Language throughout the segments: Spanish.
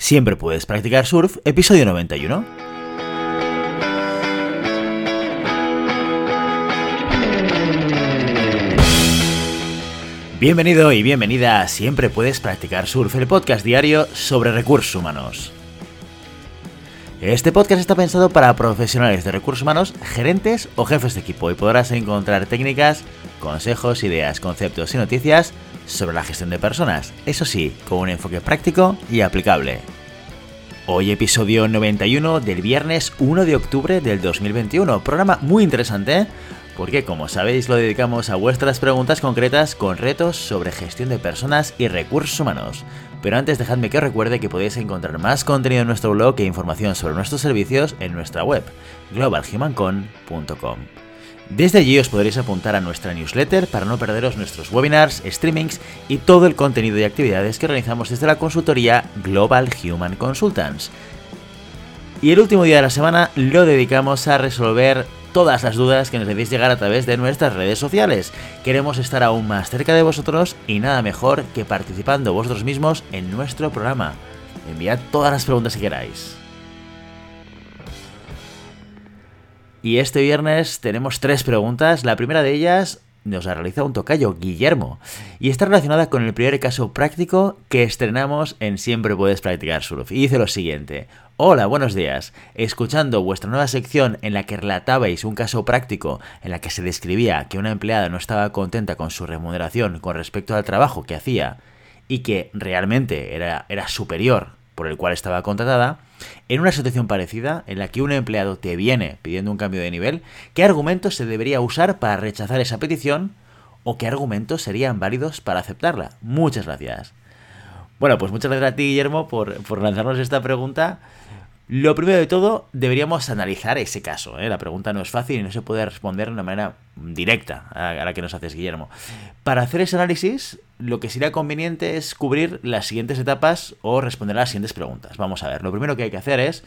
Siempre puedes practicar surf, episodio 91. Bienvenido y bienvenida a Siempre puedes practicar surf, el podcast diario sobre recursos humanos. Este podcast está pensado para profesionales de recursos humanos, gerentes o jefes de equipo y podrás encontrar técnicas, consejos, ideas, conceptos y noticias sobre la gestión de personas, eso sí, con un enfoque práctico y aplicable. Hoy episodio 91 del viernes 1 de octubre del 2021, programa muy interesante porque como sabéis lo dedicamos a vuestras preguntas concretas con retos sobre gestión de personas y recursos humanos. Pero antes dejadme que os recuerde que podéis encontrar más contenido en nuestro blog e información sobre nuestros servicios en nuestra web, globalhumancon.com. Desde allí os podréis apuntar a nuestra newsletter para no perderos nuestros webinars, streamings y todo el contenido y actividades que realizamos desde la consultoría Global Human Consultants. Y el último día de la semana lo dedicamos a resolver todas las dudas que nos debéis llegar a través de nuestras redes sociales. Queremos estar aún más cerca de vosotros y nada mejor que participando vosotros mismos en nuestro programa. Enviad todas las preguntas que queráis. Y este viernes tenemos tres preguntas. La primera de ellas nos la realiza un tocayo, Guillermo, y está relacionada con el primer caso práctico que estrenamos en Siempre Puedes Practicar Surf. Y dice lo siguiente. Hola, buenos días. Escuchando vuestra nueva sección en la que relatabais un caso práctico en la que se describía que una empleada no estaba contenta con su remuneración con respecto al trabajo que hacía y que realmente era, era superior por el cual estaba contratada, en una situación parecida en la que un empleado te viene pidiendo un cambio de nivel, ¿qué argumentos se debería usar para rechazar esa petición o qué argumentos serían válidos para aceptarla? Muchas gracias. Bueno, pues muchas gracias a ti, Guillermo, por, por lanzarnos esta pregunta. Lo primero de todo, deberíamos analizar ese caso. ¿eh? La pregunta no es fácil y no se puede responder de una manera directa a la que nos haces, Guillermo. Para hacer ese análisis, lo que sería conveniente es cubrir las siguientes etapas o responder a las siguientes preguntas. Vamos a ver, lo primero que hay que hacer es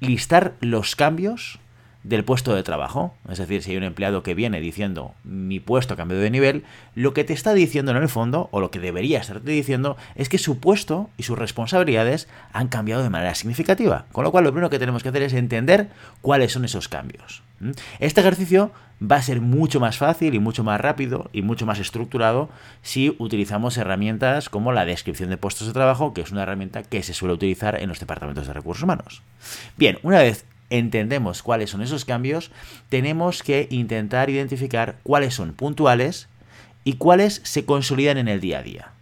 listar los cambios del puesto de trabajo. Es decir, si hay un empleado que viene diciendo mi puesto ha cambiado de nivel, lo que te está diciendo en el fondo, o lo que debería estarte diciendo, es que su puesto y sus responsabilidades han cambiado de manera significativa. Con lo cual, lo primero que tenemos que hacer es entender cuáles son esos cambios. Este ejercicio va a ser mucho más fácil y mucho más rápido y mucho más estructurado si utilizamos herramientas como la descripción de puestos de trabajo, que es una herramienta que se suele utilizar en los departamentos de recursos humanos. Bien, una vez entendemos cuáles son esos cambios, tenemos que intentar identificar cuáles son puntuales y cuáles se consolidan en el día a día.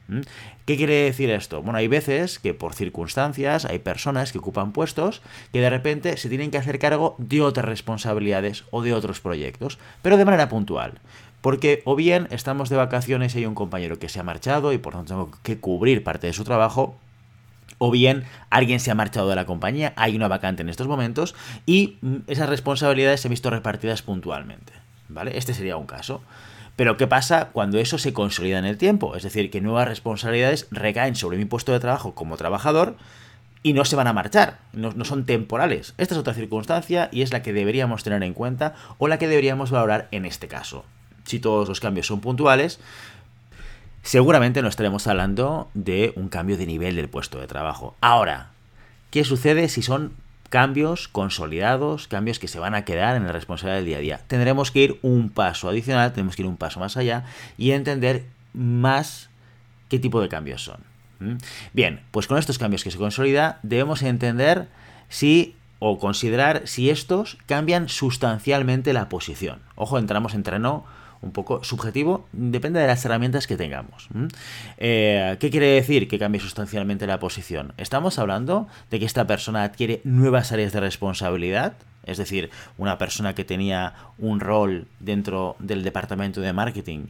¿Qué quiere decir esto? Bueno, hay veces que por circunstancias hay personas que ocupan puestos que de repente se tienen que hacer cargo de otras responsabilidades o de otros proyectos, pero de manera puntual. Porque o bien estamos de vacaciones y hay un compañero que se ha marchado y por tanto tengo que cubrir parte de su trabajo, o bien alguien se ha marchado de la compañía, hay una vacante en estos momentos y mm, esas responsabilidades se han visto repartidas puntualmente. ¿Vale? Este sería un caso. Pero ¿qué pasa cuando eso se consolida en el tiempo? Es decir, que nuevas responsabilidades recaen sobre mi puesto de trabajo como trabajador y no se van a marchar, no, no, son temporales. Esta es otra circunstancia y es la que deberíamos tener en cuenta o la que deberíamos valorar en este caso. Si todos los cambios son puntuales, seguramente no estaremos hablando de un cambio de nivel del puesto de trabajo. Ahora, ¿qué sucede si son cambios consolidados, cambios que se van a quedar en la responsabilidad del día a día? Tendremos que ir un paso adicional, tenemos que ir un paso más allá y entender más qué tipo de cambios son. Bien, pues con estos cambios que se consolida debemos entender si o considerar si estos cambian sustancialmente la posición. Ojo, entramos en terreno un poco subjetivo, depende de las herramientas que tengamos. Eh, ¿Qué quiere decir que cambie sustancialmente la posición? Estamos hablando de que esta persona adquiere nuevas áreas de responsabilidad, es decir, una persona que tenía un rol dentro del departamento de marketing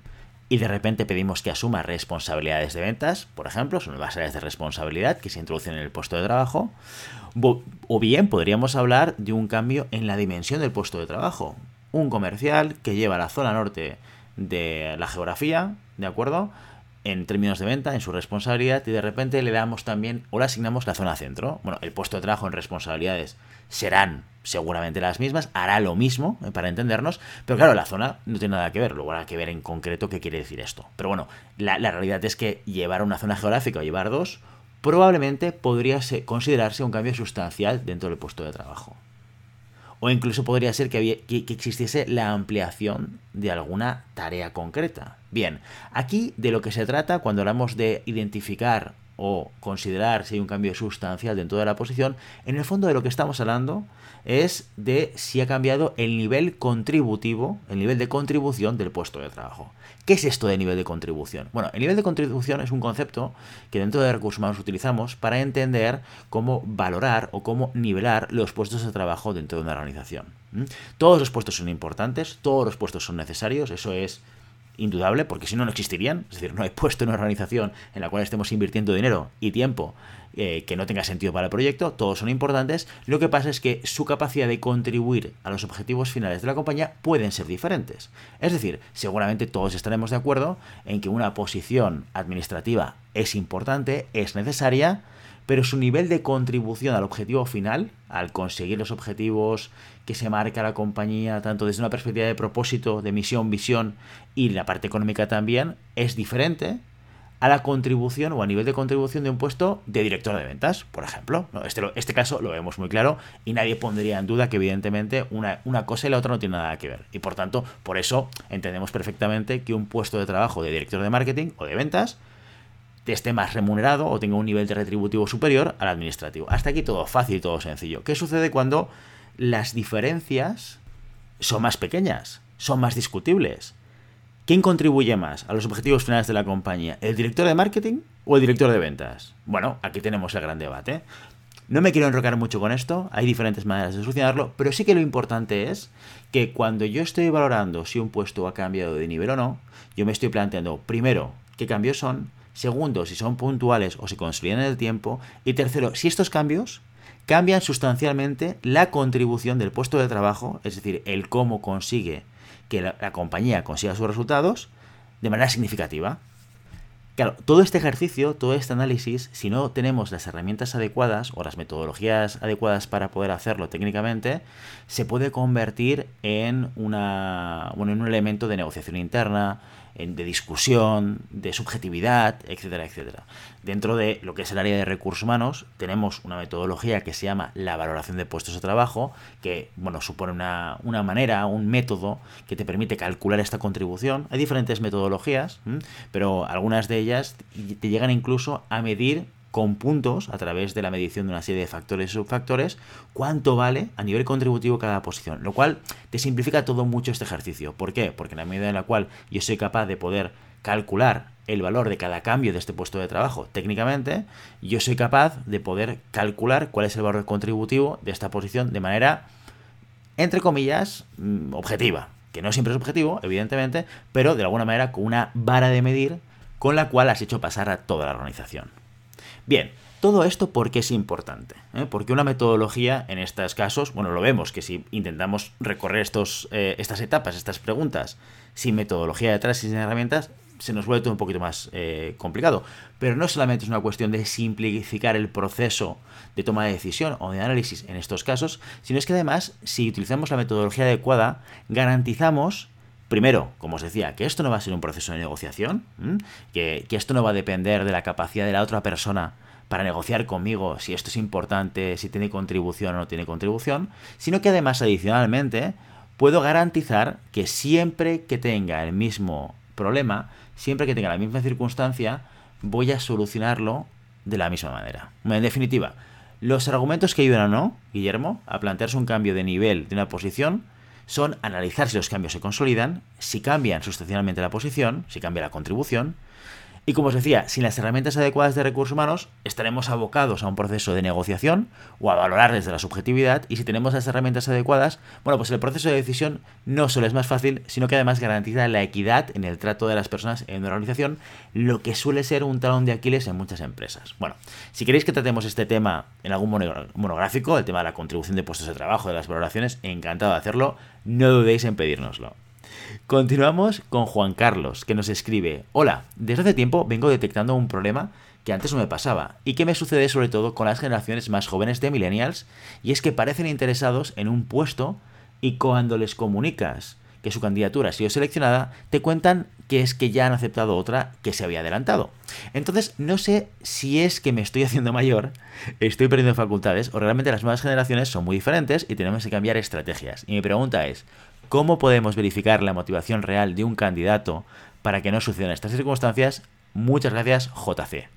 y de repente pedimos que asuma responsabilidades de ventas, por ejemplo, son nuevas áreas de responsabilidad que se introducen en el puesto de trabajo, o bien podríamos hablar de un cambio en la dimensión del puesto de trabajo un comercial que lleva la zona norte de la geografía, ¿de acuerdo? En términos de venta, en su responsabilidad, y de repente le damos también o le asignamos la zona centro. Bueno, el puesto de trabajo en responsabilidades serán seguramente las mismas, hará lo mismo, eh, para entendernos, pero claro, la zona no tiene nada que ver, luego habrá que ver en concreto qué quiere decir esto. Pero bueno, la, la realidad es que llevar una zona geográfica o llevar dos probablemente podría considerarse un cambio sustancial dentro del puesto de trabajo. O incluso podría ser que, que, existiese la ampliación de alguna tarea concreta. Bien, aquí de lo que se trata cuando hablamos de identificar o considerar si hay un cambio sustancial dentro de la posición, en el fondo de lo que estamos hablando es de si ha cambiado el nivel contributivo, el nivel de contribución del puesto de trabajo. ¿Qué es esto de nivel de contribución? Bueno, el nivel de contribución es un concepto que dentro de recursos humanos utilizamos para entender cómo valorar o cómo nivelar los puestos de trabajo dentro de una organización. Todos los puestos son importantes, todos los puestos son necesarios, eso es indudable, porque si no, no existirían. Es decir, no hay puesto una organización en la cual estemos invirtiendo dinero y tiempo eh, que no tenga sentido para el proyecto, todos son importantes. Lo que pasa es que su capacidad de contribuir a los objetivos finales de la compañía pueden ser diferentes. Es decir, seguramente todos estaremos de acuerdo en que una posición administrativa es importante, es necesaria, pero su nivel de contribución al objetivo final, al conseguir los objetivos que se marca la compañía, tanto desde una perspectiva de propósito, de misión, visión y la parte económica también, es diferente a la contribución o a nivel de contribución de un puesto de director de ventas, por ejemplo. Este, este caso lo vemos muy claro y nadie pondría en duda que evidentemente una, una cosa y la otra no tiene nada que ver. Y por tanto, por eso entendemos perfectamente que un puesto de trabajo de director de marketing o de ventas esté más remunerado o tenga un nivel de retributivo superior al administrativo. Hasta aquí todo fácil, todo sencillo. ¿Qué sucede cuando las diferencias son más pequeñas, son más discutibles? ¿Quién contribuye más a los objetivos finales de la compañía? ¿El director de marketing o el director de ventas? Bueno, aquí tenemos el gran debate. No me quiero enrocar mucho con esto, hay diferentes maneras de solucionarlo, pero sí que lo importante es que cuando yo estoy valorando si un puesto ha cambiado de nivel o no, yo me estoy planteando, primero, qué cambios son, Segundo, si son puntuales o se consolidan en el tiempo. Y tercero, si estos cambios cambian sustancialmente la contribución del puesto de trabajo, es decir, el cómo consigue que la, compañía consiga sus resultados de manera significativa. Claro, todo este ejercicio, todo este análisis, si no tenemos las herramientas adecuadas o las metodologías adecuadas para poder hacerlo técnicamente, se puede convertir en, una, bueno, en un elemento de negociación interna, de discusión, de subjetividad, etcétera, etcétera. Dentro de lo que es el área de recursos humanos, tenemos una metodología que se llama la valoración de puestos de trabajo, que bueno, supone una, manera, un método que te permite calcular esta contribución. Hay diferentes metodologías, pero algunas de ellas te llegan incluso a medir con puntos, a través de la medición de una serie de factores y subfactores, cuánto vale a nivel contributivo cada posición. Lo cual te simplifica todo mucho este ejercicio. ¿Por qué? Porque en la medida en la cual yo soy capaz de poder calcular el valor de cada cambio de este puesto de trabajo técnicamente, yo soy capaz de poder calcular cuál es el valor contributivo de esta posición de manera, entre comillas, mm, objetiva. Que no siempre es objetivo, evidentemente, pero de alguna manera con una vara de medir con la cual has hecho pasar a toda la organización. Bien, todo esto porque es importante, ¿eh? porque una metodología en estos casos, bueno, lo vemos que si intentamos recorrer estos, eh, estas etapas, estas preguntas, sin metodología detrás y sin herramientas, se nos vuelve todo un poquito más eh, complicado. Pero no solamente es una cuestión de simplificar el proceso de toma de decisión o de análisis en estos casos, sino es que además, si utilizamos la metodología adecuada, garantizamos Primero, como os decía, que esto no va a ser un proceso de negociación, que, esto no va a depender de la capacidad de la otra persona para negociar conmigo si esto es importante, si tiene contribución o no tiene contribución, sino que además adicionalmente puedo garantizar que siempre que tenga el mismo problema, siempre que tenga la misma circunstancia, voy a solucionarlo de la misma manera. En definitiva, los argumentos que ayudan o no, Guillermo, a plantearse un cambio de nivel de una posición son analizar si los cambios se consolidan, si cambian sustancialmente la posición, si cambia la contribución, y como os decía, sin las herramientas adecuadas de recursos humanos, estaremos abocados a un proceso de negociación o a valorar desde la subjetividad. Y si tenemos las herramientas adecuadas, bueno, pues el proceso de decisión no solo es más fácil, sino que además garantiza la equidad en el trato de las personas en una organización, lo que suele ser un talón de Aquiles en muchas empresas. Bueno, si queréis que tratemos este tema en algún monográfico, el tema de la contribución de puestos de trabajo, de las valoraciones, encantado de hacerlo. No dudéis en pedírnoslo. Continuamos con Juan Carlos, que nos escribe, Hola, desde hace tiempo vengo detectando un problema que antes no me pasaba y que me sucede sobre todo con las generaciones más jóvenes de millennials, y es que parecen interesados en un puesto y cuando les comunicas que su candidatura ha sido seleccionada, te cuentan que es que ya han aceptado otra que se había adelantado. Entonces, no sé si es que me estoy haciendo mayor, estoy perdiendo facultades, o realmente las nuevas generaciones son muy diferentes y tenemos que cambiar estrategias. Y mi pregunta es, ¿cómo podemos verificar la motivación real de un candidato para que no sucedan estas circunstancias? Muchas gracias, JC.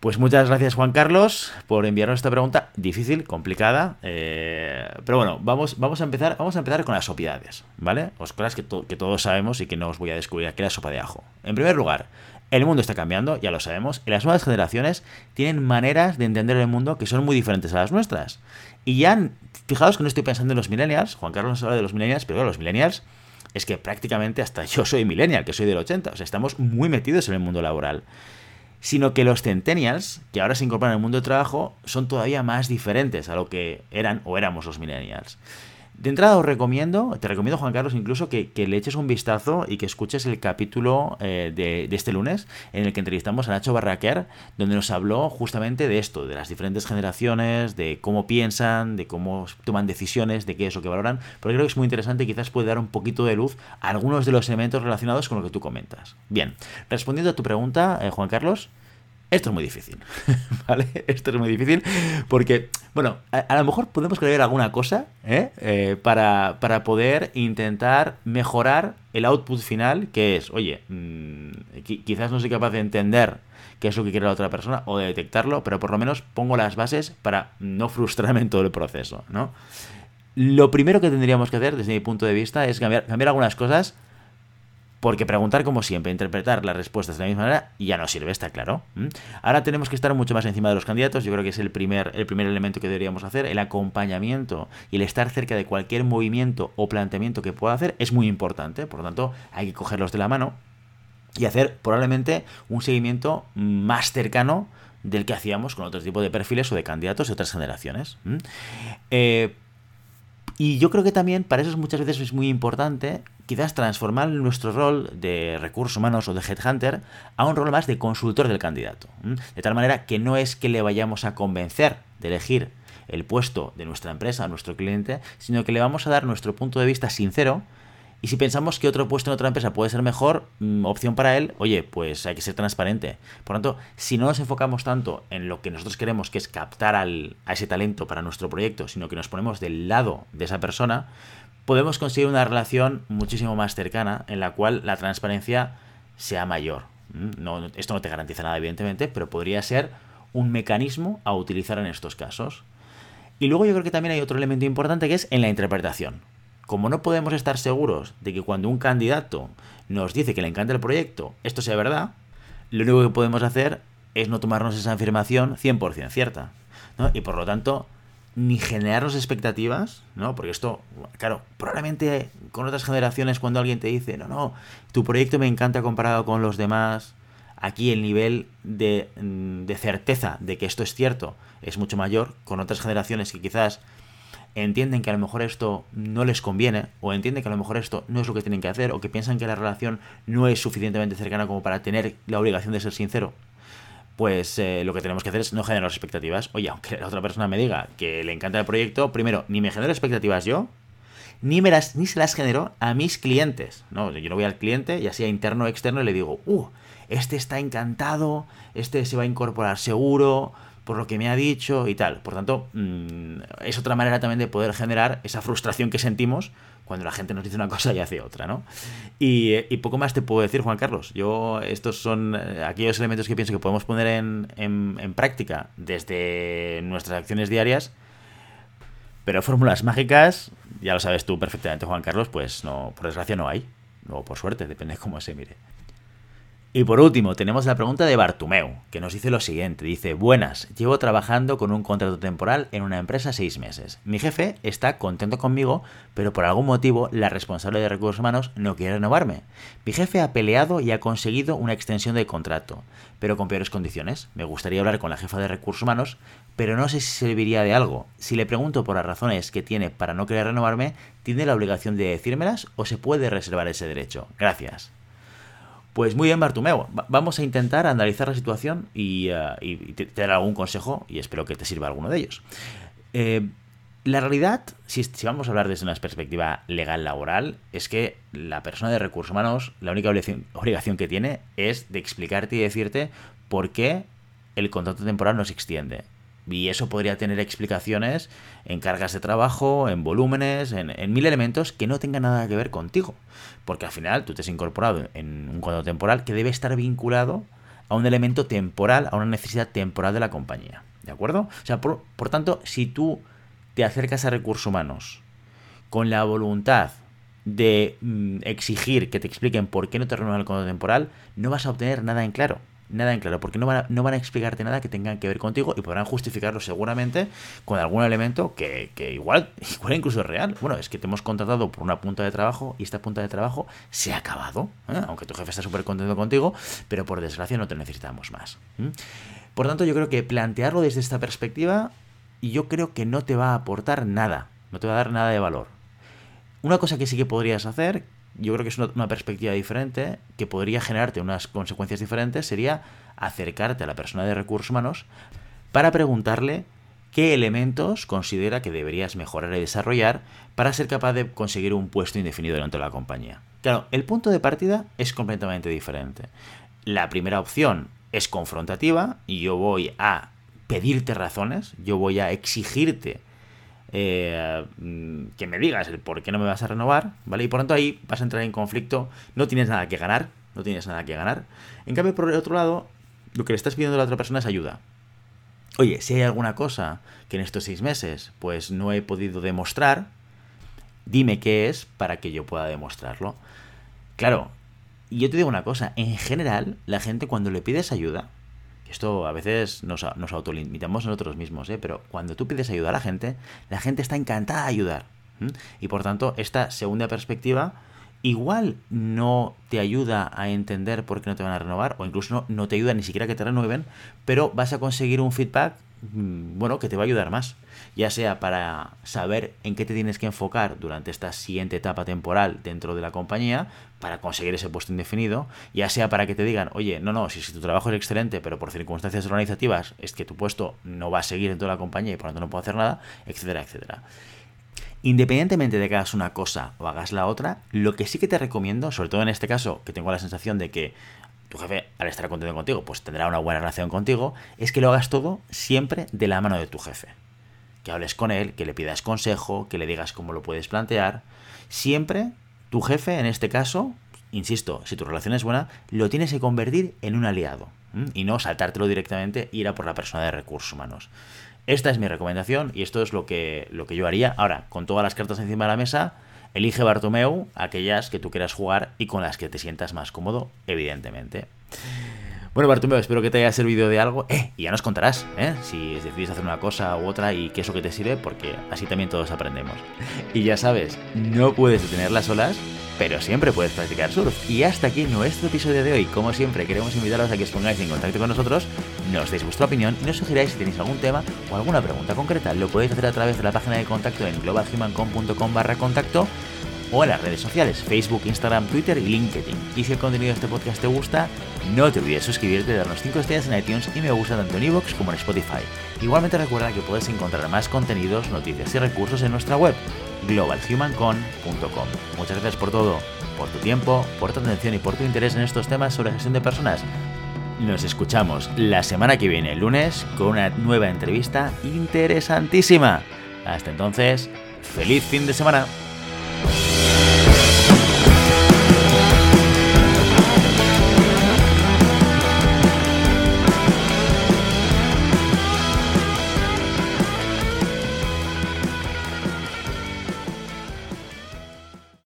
Pues muchas gracias Juan Carlos por enviarnos esta pregunta difícil, complicada, eh, pero bueno, vamos, vamos, a empezar, vamos a empezar con las obviedades, ¿vale? Os cosas que, que, todos sabemos y que no os voy a descubrir aquí la sopa de ajo. En primer lugar, el mundo está cambiando, ya lo sabemos, y las nuevas generaciones tienen maneras de entender el mundo que son muy diferentes a las nuestras. Y ya, fijaos que no estoy pensando en los millennials, Juan Carlos nos habla de los millennials, pero los millennials es que prácticamente hasta yo soy millennial, que soy del 80, o sea, estamos muy metidos en el mundo laboral sino que los centennials, que ahora se incorporan al mundo del trabajo, son todavía más diferentes a lo que eran o éramos los millennials. De entrada os recomiendo, te recomiendo Juan Carlos incluso que, le eches un vistazo y que escuches el capítulo eh, de, este lunes en el que entrevistamos a Nacho Barraquer, donde nos habló justamente de esto, de las diferentes generaciones, de cómo piensan, de cómo toman decisiones, de qué es lo que valoran, porque creo que es muy interesante y quizás puede dar un poquito de luz a algunos de los elementos relacionados con lo que tú comentas. Bien, respondiendo a tu pregunta, eh, Juan Carlos, esto es muy difícil, ¿vale? Esto es muy difícil porque, bueno, a, lo mejor podemos creer alguna cosa ¿eh? Eh, para, poder intentar mejorar el output final, que es, oye, mm, quizás no soy capaz de entender qué es lo que quiere la otra persona o de detectarlo, pero por lo menos pongo las bases para no frustrarme en todo el proceso, ¿no? Lo primero que tendríamos que hacer, desde mi punto de vista, es cambiar, cambiar algunas cosas porque preguntar, como siempre, interpretar las respuestas de la misma manera ya no sirve, está claro. Ahora tenemos que estar mucho más encima de los candidatos. Yo creo que es el primer, el primer elemento que deberíamos hacer. El acompañamiento y el estar cerca de cualquier movimiento o planteamiento que pueda hacer es muy importante. Por lo tanto, hay que cogerlos de la mano y hacer probablemente un seguimiento más cercano del que hacíamos con otro tipo de perfiles o de candidatos de otras generaciones. Eh, y yo creo que también para eso muchas veces es muy importante quizás transformar nuestro rol de recursos humanos o de headhunter a un rol más de consultor del candidato. De tal manera que no es que le vayamos a convencer de elegir el puesto de nuestra empresa a nuestro cliente, sino que le vamos a dar nuestro punto de vista sincero y si pensamos que otro puesto en otra empresa puede ser mejor mm, opción para él, oye, pues hay que ser transparente. Por lo tanto, si no nos enfocamos tanto en lo que nosotros queremos, que es captar a ese talento para nuestro proyecto, sino que nos ponemos del lado de esa persona, podemos conseguir una relación muchísimo más cercana en la cual la transparencia sea mayor. Mm, no, esto no te garantiza nada, evidentemente, pero podría ser un mecanismo a utilizar en estos casos. Y luego yo creo que también hay otro elemento importante que es en la interpretación como no podemos estar seguros de que cuando un candidato nos dice que le encanta el proyecto, esto sea verdad, lo único que podemos hacer es no tomarnos esa afirmación 100% cierta. Y por lo tanto, ni generarnos expectativas, ¿no? Porque esto, claro, probablemente con otras generaciones cuando alguien te dice, no, no, tu proyecto me encanta comparado con los demás, aquí el nivel de, mm, de certeza de que esto es cierto es mucho mayor, con otras generaciones que quizás entienden que a lo mejor esto no les conviene, o entienden que a lo mejor esto no es lo que tienen que hacer, o que piensan que la relación no es suficientemente cercana como para tener la obligación de ser sincero, pues eh, lo que tenemos que hacer es no generar expectativas. Oye, aunque la otra persona me diga que le encanta el proyecto, primero, ni me genero expectativas yo, ni, me las, ni se las genero a mis clientes. No, yo no voy al cliente, ya sea interno o externo, y le digo, uh, este está encantado, este se va a incorporar seguro, por lo que me ha dicho y tal. Por tanto, mm, es otra manera también de poder generar esa frustración que sentimos cuando la gente nos dice una cosa y hace otra, ¿no? Y, poco más te puedo decir, Juan Carlos. Yo, estos son eh, aquellos elementos que pienso que podemos poner en, en práctica desde nuestras acciones diarias. Pero fórmulas mágicas, ya lo sabes tú perfectamente, Juan Carlos, pues no, por desgracia no hay. O por suerte, depende de cómo se mire. Y por último, tenemos la pregunta de Bartumeu, que nos dice lo siguiente. Dice, buenas, llevo trabajando con un contrato temporal en una empresa seis meses. Mi jefe está contento conmigo, pero por algún motivo la responsable de recursos humanos no quiere renovarme. Mi jefe ha peleado y ha conseguido una extensión del contrato, pero con peores condiciones. Me gustaría hablar con la jefa de recursos humanos, pero no sé si serviría de algo. Si le pregunto por las razones que tiene para no querer renovarme, ¿tiene la obligación de decírmelas o se puede reservar ese derecho? Gracias. Pues muy bien, Bartumeo. Vamos a intentar analizar la situación y, uh, te, algún consejo y espero que te sirva alguno de ellos. Eh, La realidad, si, vamos a hablar desde una perspectiva legal laboral, es que la persona de recursos humanos, la única obligación, que tiene es de explicarte y decirte por qué el contrato temporal no se extiende. Y eso podría tener explicaciones en cargas de trabajo, en volúmenes, en, mil elementos que no tengan nada que ver contigo. Porque al final tú te has incorporado en un contrato temporal que debe estar vinculado a un elemento temporal, a una necesidad temporal de la compañía. ¿De acuerdo? O sea, por, tanto, si tú te acercas a recursos humanos con la voluntad de mm, exigir que te expliquen por qué no te renuevan el contrato temporal, no vas a obtener nada en claro nada en claro, porque no van, a, no van a explicarte nada que tengan que ver contigo y podrán justificarlo seguramente con algún elemento que, igual, igual incluso es real. Bueno, es que te hemos contratado por una punta de trabajo y esta punta de trabajo se ha acabado, ¿eh? aunque tu jefe está súper contento contigo, pero por desgracia no te necesitamos más. Por tanto, yo creo que plantearlo desde esta perspectiva, yo creo que no te va a aportar nada, no te va a dar nada de valor. Una cosa que sí que podrías hacer, yo creo que es una, perspectiva diferente, que podría generarte unas consecuencias diferentes, sería acercarte a la persona de recursos humanos para preguntarle qué elementos considera que deberías mejorar y desarrollar para ser capaz de conseguir un puesto indefinido dentro de la compañía. Claro, el punto de partida es completamente diferente. La primera opción es confrontativa y yo voy a pedirte razones, yo voy a exigirte eh, que me digas el por qué no me vas a renovar, ¿vale? Y por tanto ahí vas a entrar en conflicto, no tienes nada que ganar, no tienes nada que ganar. En cambio, por el otro lado, lo que le estás pidiendo a la otra persona es ayuda. Oye, si hay alguna cosa que en estos seis meses pues no he podido demostrar, dime qué es para que yo pueda demostrarlo. Claro, y yo te digo una cosa, en general, la gente cuando le pides ayuda, esto a veces nos, nos autolimitamos nosotros mismos, ¿eh? pero cuando tú pides ayuda a la gente, la gente está encantada de ayudar. Y por tanto, esta segunda perspectiva igual no te ayuda a entender por qué no te van a renovar, o incluso no, no te ayuda ni siquiera que te renueven, pero vas a conseguir un feedback bueno, que te va a ayudar más, ya sea para saber en qué te tienes que enfocar durante esta siguiente etapa temporal dentro de la compañía para conseguir ese puesto indefinido, ya sea para que te digan, oye, no, no, si, si tu trabajo es excelente, pero por circunstancias organizativas es que tu puesto no va a seguir en toda la compañía y por lo tanto no puedo hacer nada, etcétera, etcétera. Independientemente de que hagas una cosa o hagas la otra, lo que sí que te recomiendo, sobre todo en este caso, que tengo la sensación de que tu jefe, al estar contento contigo, pues tendrá una buena relación contigo, es que lo hagas todo siempre de la mano de tu jefe. Que hables con él, que le pidas consejo, que le digas cómo lo puedes plantear. Siempre tu jefe, en este caso, insisto, si tu relación es buena, lo tienes que convertir en un aliado. Y no saltártelo directamente ir a por la persona de recursos humanos. Esta es mi recomendación y esto es lo que, lo que yo haría. Ahora, con todas las cartas encima de la mesa, Elige Bartomeu aquellas que tú quieras jugar y con las que te sientas más cómodo, evidentemente. Bueno, Bartomeu, espero que te haya servido de algo. Eh, y ya nos contarás, ¿eh? Si decides hacer una cosa u otra y qué es lo que te sirve, porque así también todos aprendemos. Y ya sabes, no puedes detener las olas, pero siempre puedes practicar surf. Y hasta aquí nuestro episodio de hoy. Como siempre, queremos invitaros a que os pongáis en contacto con nosotros, nos deis vuestra opinión y nos sugiráis si tenéis algún tema o alguna pregunta concreta. Lo podéis hacer a través de la página de contacto en globalhumancom.com barra contacto o en las redes sociales, Facebook, Instagram, Twitter y LinkedIn. Y si el contenido de este podcast te gusta, no te olvides suscribirte, darnos 5 estrellas en iTunes y me gusta tanto en iVoox como en Spotify. Igualmente recuerda que puedes encontrar más contenidos, noticias y recursos en nuestra web, globalhumancon.com. Muchas gracias por todo, por tu tiempo, por tu atención y por tu interés en estos temas sobre gestión de personas. Nos escuchamos la semana que viene, el lunes, con una nueva entrevista interesantísima. Hasta entonces, feliz fin de semana.